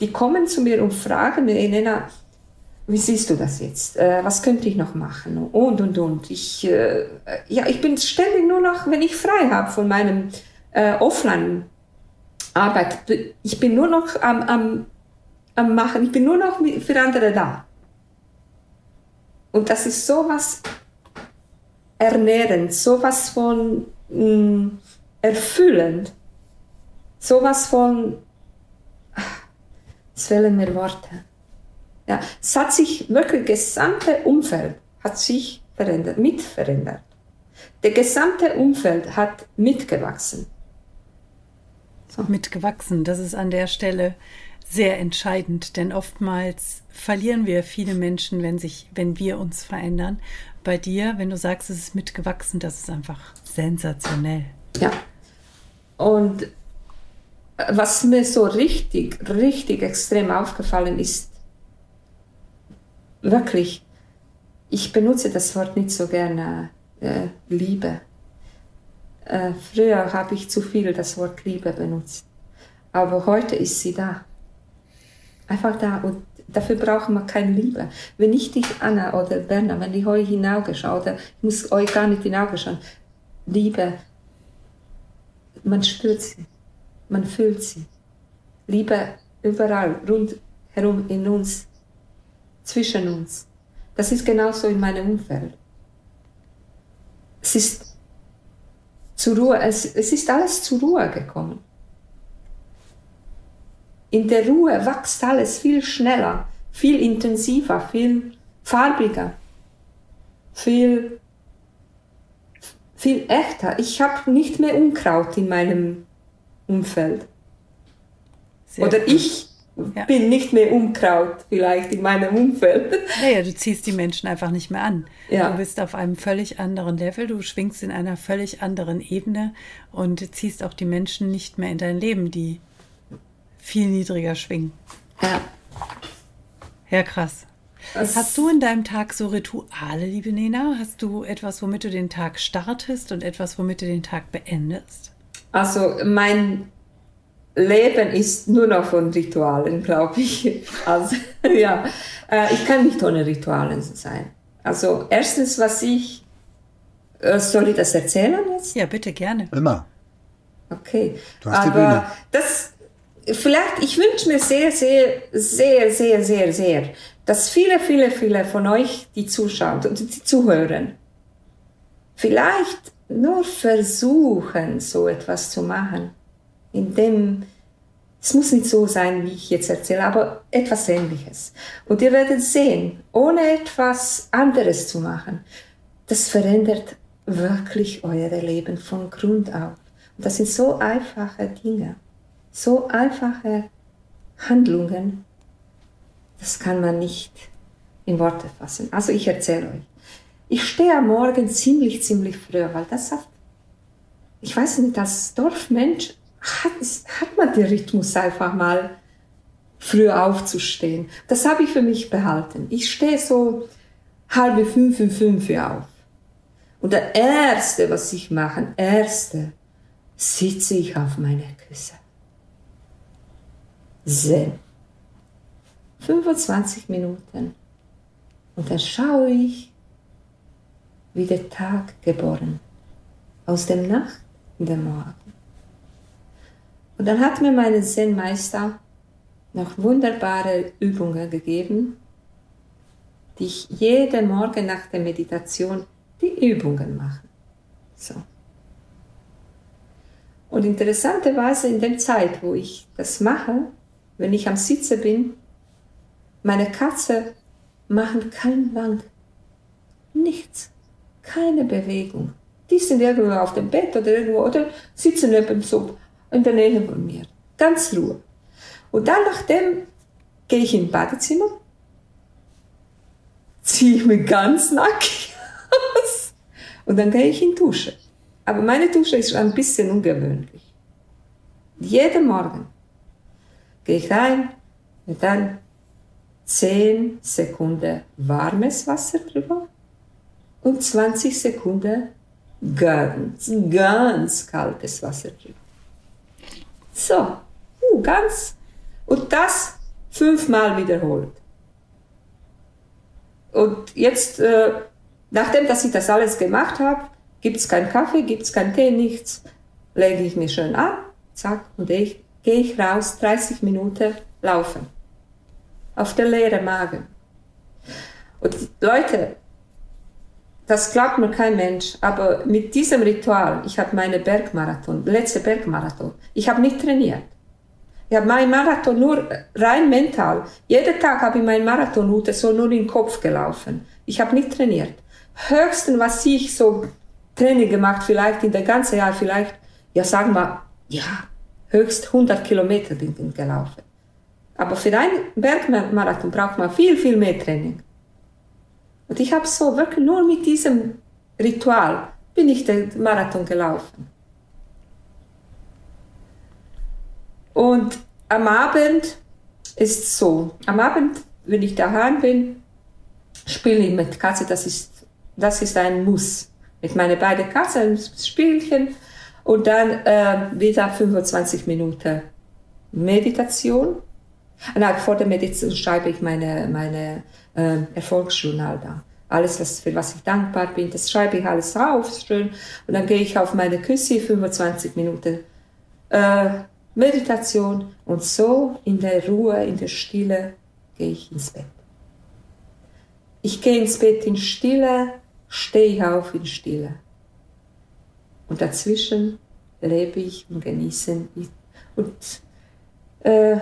S2: Die kommen zu mir und fragen Elena, wie siehst du das jetzt? Äh, was könnte ich noch machen? Und, und, und. Ich, äh, ja, ich bin ständig nur noch, wenn ich frei habe von meinem äh, Offline-Arbeit, ich bin nur noch am, am, am Machen, ich bin nur noch für andere da. Und das ist sowas ernährend, sowas von mh, mm, erfüllend, sowas von, es fehlen mir Worte. Ja, es hat sich wirklich, das gesamte Umfeld hat sich verändert, mit verändert. Der gesamte Umfeld hat mitgewachsen.
S1: So. Mitgewachsen, das ist an der Stelle sehr entscheidend, denn oftmals verlieren wir viele Menschen, wenn sich, wenn wir uns verändern. Bei dir, wenn du sagst, es ist mitgewachsen, das ist einfach sensationell.
S2: Ja. Und was mir so richtig, richtig extrem aufgefallen ist, wirklich, ich benutze das Wort nicht so gerne, äh, Liebe. Äh, früher habe ich zu viel das Wort Liebe benutzt. Aber heute ist sie da einfach da und dafür brauchen wir keine Liebe. Wenn ich dich, Anna oder Berna, wenn ich euch in die Augen schaue, oder ich muss euch gar nicht in die Augen schauen, Liebe, man spürt sie, man fühlt sie. Liebe überall, rundherum in uns, zwischen uns. Das ist genauso in meinem Umfeld. Es ist zur Ruhe, es, es ist alles zur Ruhe gekommen. In der Ruhe wächst alles viel schneller, viel intensiver, viel farbiger, viel, viel echter. Ich habe nicht mehr Unkraut in meinem Umfeld. Sehr Oder ich ja. bin nicht mehr Unkraut vielleicht in meinem Umfeld.
S1: Naja, du ziehst die Menschen einfach nicht mehr an. Ja. Du bist auf einem völlig anderen Level, du schwingst in einer völlig anderen Ebene und ziehst auch die Menschen nicht mehr in dein Leben, die viel niedriger schwingen. Ja. Ja, krass. Das Hast du in deinem Tag so Rituale, liebe Nena? Hast du etwas, womit du den Tag startest und etwas, womit du den Tag beendest?
S2: Also mein Leben ist nur noch von Ritualen, glaube ich. Also ja, äh, ich kann nicht ohne Ritualen sein. Also erstens, was ich, äh, soll ich das erzählen jetzt?
S1: Ja, bitte gerne.
S3: Immer.
S2: Okay. Du hast Aber die Bühne. das vielleicht, ich wünsche mir sehr, sehr, sehr, sehr, sehr, sehr, dass viele, viele, viele von euch, die zuschauen und die zuhören, vielleicht nur versuchen, so etwas zu machen, indem es muss nicht so sein, wie ich jetzt erzähle, aber etwas Ähnliches. Und ihr werdet sehen, ohne etwas anderes zu machen, das verändert wirklich euer Leben von Grund auf. Und das sind so einfache Dinge so einfache Handlungen, das kann man nicht in Worte fassen. Also ich erzähle euch. Ich stehe am Morgen ziemlich, ziemlich früh, weil das hat, ich weiß nicht, als Dorfmensch hat, hat man den Rhythmus einfach mal früh aufzustehen. Das habe ich für mich behalten. Ich stehe so halbe fünf, fünf, fünf auf. Und der erste, was ich mache, erste, sitze ich auf meiner Küsse. Zen. 25 Minuten. Und dann schaue ich, wie der Tag geboren. Aus dem Nacht in den Morgen. Und dann hat mir mein Zen-Meister noch wunderbare Übungen gegeben, die ich jeden Morgen nach der Meditation die Übungen mache. So. Und interessanterweise in der Zeit, wo ich das mache, wenn ich am Sitzen bin, meine Katze machen keinen Wang. Nichts. Keine Bewegung. Die sind irgendwo auf dem Bett oder irgendwo oder sitzen neben so in der Nähe von mir. Ganz Ruhe. Und dann nachdem gehe ich ins Badezimmer, ziehe ich mich ganz nackig aus und dann gehe ich in die Dusche. Aber meine Dusche ist ein bisschen ungewöhnlich. Jeden Morgen gehe ich rein und dann 10 Sekunden warmes Wasser drüber und 20 Sekunden ganz, ganz kaltes Wasser drin. So, uh, ganz. Und das fünfmal wiederholt. Und jetzt, äh, nachdem dass ich das alles gemacht habe, gibt es keinen Kaffee, gibt es keinen Tee, nichts, lege ich mich schön an, zack, und ich gehe ich raus, 30 Minuten laufen. Auf der leeren Magen. Und Leute, das glaubt mir kein Mensch, aber mit diesem Ritual, ich habe meine Bergmarathon, letzte Bergmarathon, ich habe nicht trainiert. Ich habe meinen Marathon nur rein mental. Jeden Tag habe ich meinen Marathonroute so nur im Kopf gelaufen. Ich habe nicht trainiert. Höchsten, was ich so Training gemacht, vielleicht in der ganzen Jahr, vielleicht, ja sagen wir, ja, höchst 100 Kilometer bin ich gelaufen. Aber für einen Bergmarathon braucht man viel, viel mehr Training. Und ich habe so wirklich nur mit diesem Ritual bin ich den Marathon gelaufen. Und am Abend ist so, am Abend, wenn ich daheim bin, spiele ich mit Katze, das ist, das ist ein Muss. Mit meinen beiden Katzen ein Spielchen und dann äh, wieder 25 Minuten Meditation. Nein, vor der Meditation schreibe ich meine, meine äh, Erfolgsjournal da. Alles, was, für was ich dankbar bin, das schreibe ich alles rauf, schön. Und dann gehe ich auf meine Küsse, 25 Minuten äh, Meditation. Und so in der Ruhe, in der Stille gehe ich ins Bett. Ich gehe ins Bett in Stille, stehe ich auf in Stille. Und dazwischen lebe ich und genieße und äh,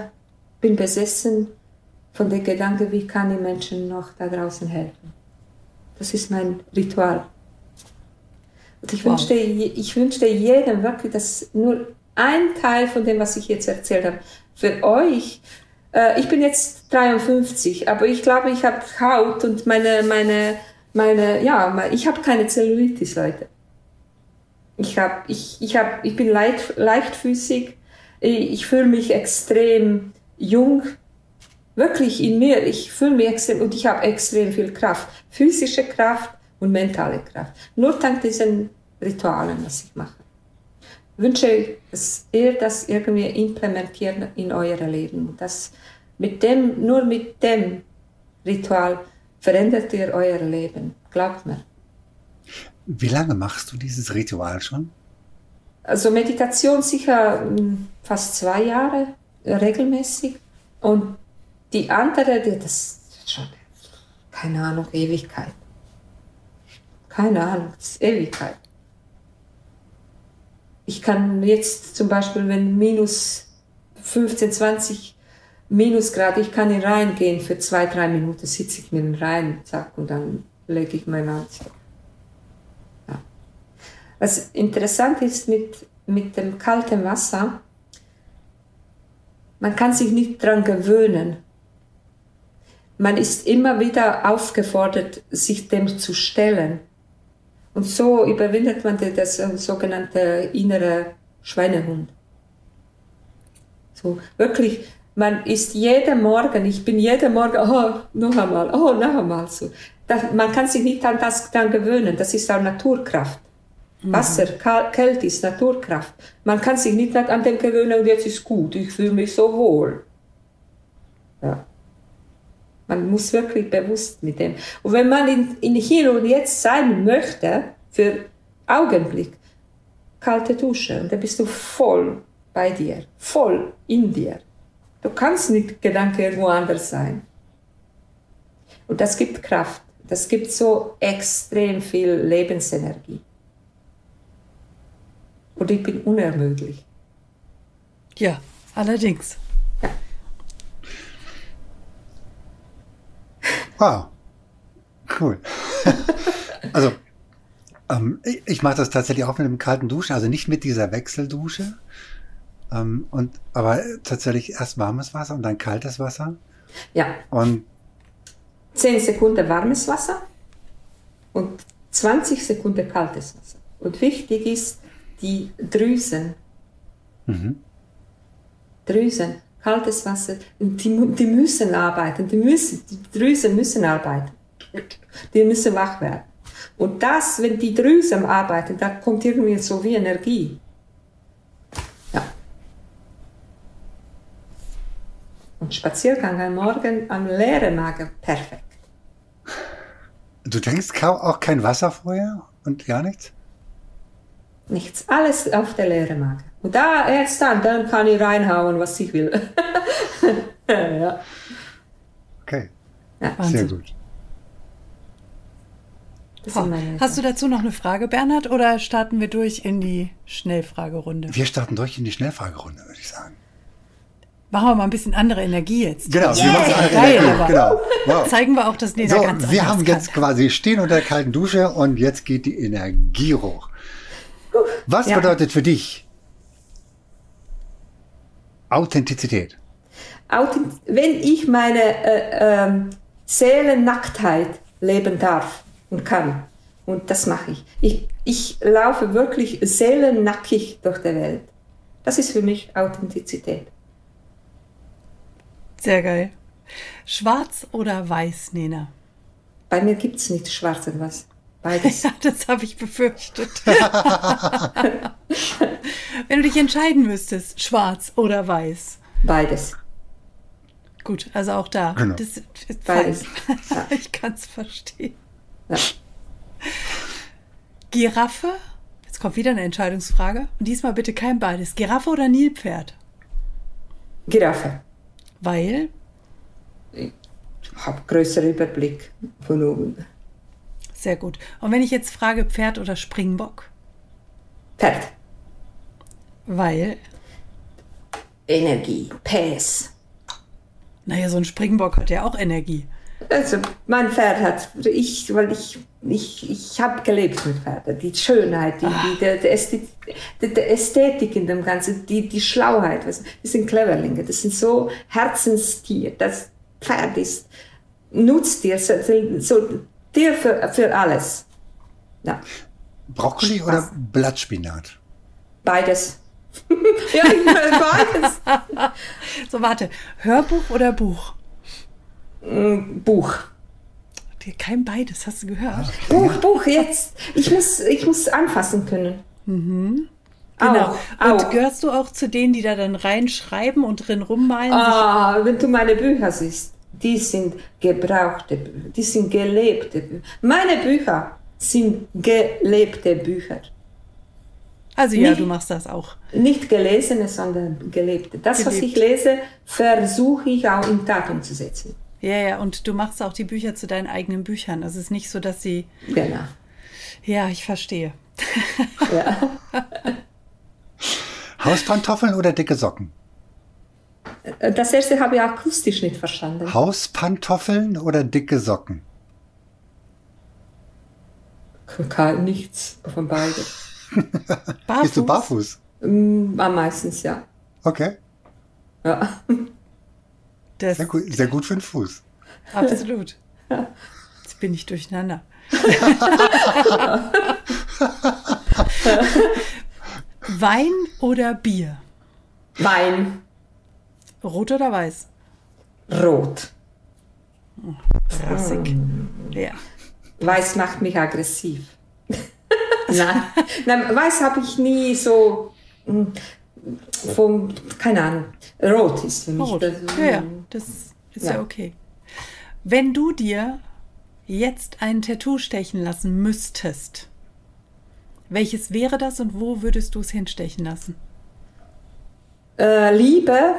S2: bin besessen von dem Gedanke, wie kann ich Menschen noch da draußen helfen. Das ist mein Ritual. Und ich, wow. wünschte, ich wünschte jedem wirklich, dass nur ein Teil von dem, was ich jetzt erzählt habe, für euch, äh, ich bin jetzt 53, aber ich glaube, ich habe Haut und meine, meine, meine, ja, ich habe keine Zellulitis, Leute. Ich, hab, ich, ich, hab, ich bin leicht, leichtfüßig, ich, ich fühle mich extrem jung, wirklich in mir, ich fühle mich extrem und ich habe extrem viel Kraft, physische Kraft und mentale Kraft. Nur dank diesen Ritualen, was ich mache. Wünsche ich, dass ihr das irgendwie implementiert in euer Leben. Das mit dem, nur mit dem Ritual verändert ihr euer Leben. Glaubt mir.
S3: Wie lange machst du dieses Ritual schon?
S2: Also Meditation sicher hm, fast zwei Jahre regelmäßig. Und die andere, die, das ist schon, keine Ahnung, Ewigkeit. Keine Ahnung, das ist Ewigkeit. Ich kann jetzt zum Beispiel, wenn minus 15, 20 Minusgrad, ich kann in reingehen für zwei, drei Minuten, sitze ich mir rein, zack, und dann lege ich mein Anzug. Ja. Was interessant ist mit, mit dem kalten Wasser, man kann sich nicht daran gewöhnen man ist immer wieder aufgefordert, sich dem zu stellen. Und so überwindet man das äh, sogenannte innere Schweinehund. So, wirklich, man ist jeden Morgen, ich bin jeden Morgen, oh, noch einmal, oh, noch einmal so. Das, man kann sich nicht an das dann gewöhnen, das ist auch Naturkraft. Mhm. Wasser, Kälte ist Naturkraft. Man kann sich nicht an dem gewöhnen und jetzt ist gut, ich fühle mich so wohl. Ja. Man muss wirklich bewusst mit dem. Und wenn man in, in hier und jetzt sein möchte, für Augenblick, kalte Dusche, und dann bist du voll bei dir, voll in dir. Du kannst nicht Gedanke irgendwo anders sein. Und das gibt Kraft. Das gibt so extrem viel Lebensenergie. Und ich bin unermüdlich.
S1: Ja, allerdings.
S3: Wow. Cool. also, ähm, ich, ich mache das tatsächlich auch mit einem kalten Duschen, also nicht mit dieser Wechseldusche. Ähm, und, aber tatsächlich erst warmes Wasser und dann kaltes Wasser.
S2: Ja.
S3: Und
S2: 10 Sekunden warmes Wasser und 20 Sekunden kaltes Wasser. Und wichtig ist die Drüsen. Mhm. Drüsen kaltes Wasser. Die, die müssen arbeiten, die, müssen, die Drüsen müssen arbeiten. Die müssen wach werden. Und das, wenn die Drüsen arbeiten, da kommt irgendwie so wie Energie. Ja. Und Spaziergang am Morgen am leeren Magen, perfekt.
S3: Du trinkst auch kein Wasser vorher und gar nichts?
S2: Nichts, alles auf der leeren Magen. Und da erst dann, dann kann ich reinhauen, was ich will. ja.
S3: Okay,
S2: Ja.
S3: sehr gut.
S1: Hast du dazu noch eine Frage, Bernhard, oder starten wir durch in die Schnellfragerunde?
S3: Wir starten durch in die Schnellfragerunde, würde ich sagen.
S1: Machen wir mal ein bisschen andere Energie jetzt.
S3: Genau, wir machen eine
S1: Geil,
S3: Energie, genau. Wow.
S1: Zeigen wir auch, dass Nena
S3: So,
S1: ganz
S3: wir haben
S1: kann.
S3: jetzt quasi stehen unter der kalten Dusche und jetzt geht die Energie hoch. Was
S2: Ja.
S3: bedeutet für dich Authentizität?
S2: Authent wenn ich meine äh, ähm, Seelennacktheit leben darf und kann, und das mache ich. ich, ich laufe wirklich seelennackig durch die Welt. Das ist für mich Authentizität.
S1: Sehr geil. Schwarz oder weiß, Nena?
S2: Bei mir gibt es nicht schwarz und weiß. Beides.
S1: Ja, das habe ich befürchtet. Wenn du dich entscheiden müsstest, schwarz oder weiß.
S2: Beides.
S1: Gut, also auch da.
S3: Genau.
S1: Das ist.
S2: Beides. Ja.
S1: Ich kann es verstehen.
S2: Ja.
S1: Giraffe? Jetzt kommt wieder eine Entscheidungsfrage. Und diesmal bitte kein beides. Giraffe oder Nilpferd?
S2: Giraffe.
S1: Weil,
S2: Ich habe größeren Überblick von oben.
S1: Sehr gut. Und wenn ich jetzt frage, Pferd oder Springbock?
S2: Pferd.
S1: Weil,
S2: Energie. Pace.
S1: naja, so ein Springbock hat ja auch Energie.
S2: Also mein Pferd hat, ich, weil ich, ich, ich habe gelebt mit Pferden. Die Schönheit, die, die, der, der, Ästhetik, der, der Ästhetik in dem Ganzen, die, die Schlauheit. du, Das sind Cleverlinge, das sind so Herzenstier. Das Pferd ist, nutzt dir, so, so dir für, für alles. Ja,
S3: Brokkoli
S2: Spaß.
S3: oder Blattspinat?
S2: beides. ja, ich meine beides.
S1: So, warte. Hörbuch oder Buch?
S2: Buch.
S1: Kein beides, hast du gehört?
S2: Buch, Buch, jetzt. Ich muss, ich muss anfassen können.
S1: Genau.
S2: Auch,
S1: Und
S2: auch.
S1: gehörst du auch zu denen, die da dann reinschreiben und drin rummalen?
S2: Ah, wenn du meine Bücher siehst, die sind gebrauchte Bücher, die sind gelebte Bücher. Meine Bücher sind gelebte Bücher.
S1: Also ja,
S2: nicht-
S1: du machst das auch.
S2: Nicht gelesene, sondern gelebte. Das, was
S1: Gelebt.
S2: ich lese, versuche ich auch in Tat umzusetzen.
S1: Ja, ja, und du machst auch die Bücher zu deinen eigenen Büchern. Also es ist nicht so, dass sie.
S2: Genau.
S1: Ja, ich verstehe.
S2: Ja.
S3: Hauspantoffeln oder dicke Socken?
S2: Das erste habe ich akustisch nicht verstanden.
S3: Hauspantoffeln oder dicke Socken?
S2: Kein, nichts von beiden.
S1: Barfuß.
S3: Bist du barfuß?
S2: Mm, Am meistens, ja.
S3: Okay,
S2: ja.
S1: Das,
S3: sehr gut, sehr gut für den Fuß.
S1: Absolut. Jetzt bin ich durcheinander. Wein oder Bier?
S2: Wein,
S1: Rot oder weiß?
S2: rot.
S1: Rassig. Ja.
S2: Weiß macht mich aggressiv. Nein, Nein, weiß habe ich nie so mm, vom, keine Ahnung, rot ist für mich.
S1: Rot.
S2: das,
S1: Ja, ja, das ist ja.
S2: Ja.
S1: okay. Wenn du dir jetzt ein Tattoo stechen lassen müsstest, welches wäre das und wo würdest du es hinstechen lassen?
S2: Äh, Liebe,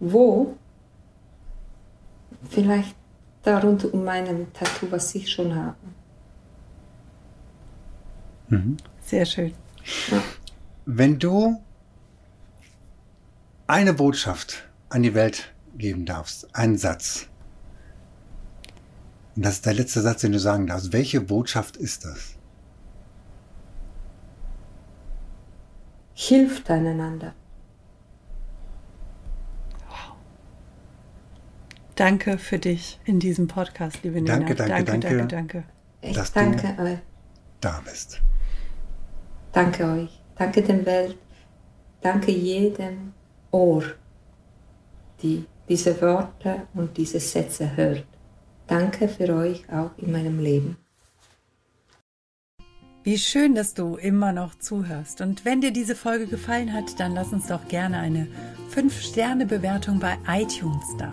S2: wo? Vielleicht da rund um meinem Tattoo, was ich schon habe.
S1: Sehr schön.
S3: Wenn du eine Botschaft an die Welt geben darfst, einen Satz, und das ist der letzte Satz, den du sagen darfst, welche Botschaft ist das?
S2: Hilft einander.
S1: Danke für dich in diesem Podcast, liebe Nina.
S3: Danke, danke,
S1: danke,
S3: danke.
S1: danke, danke.
S2: Ich
S3: Dass du-
S2: danke euch.
S3: Da bist.
S2: Danke euch. Danke der Welt. Danke jedem Ohr, die diese Worte und diese Sätze hört. Danke für euch auch in meinem Leben.
S1: Wie schön, dass du immer noch zuhörst. Und wenn dir diese Folge gefallen hat, dann lass uns doch gerne eine 5-Sterne-Bewertung bei iTunes da.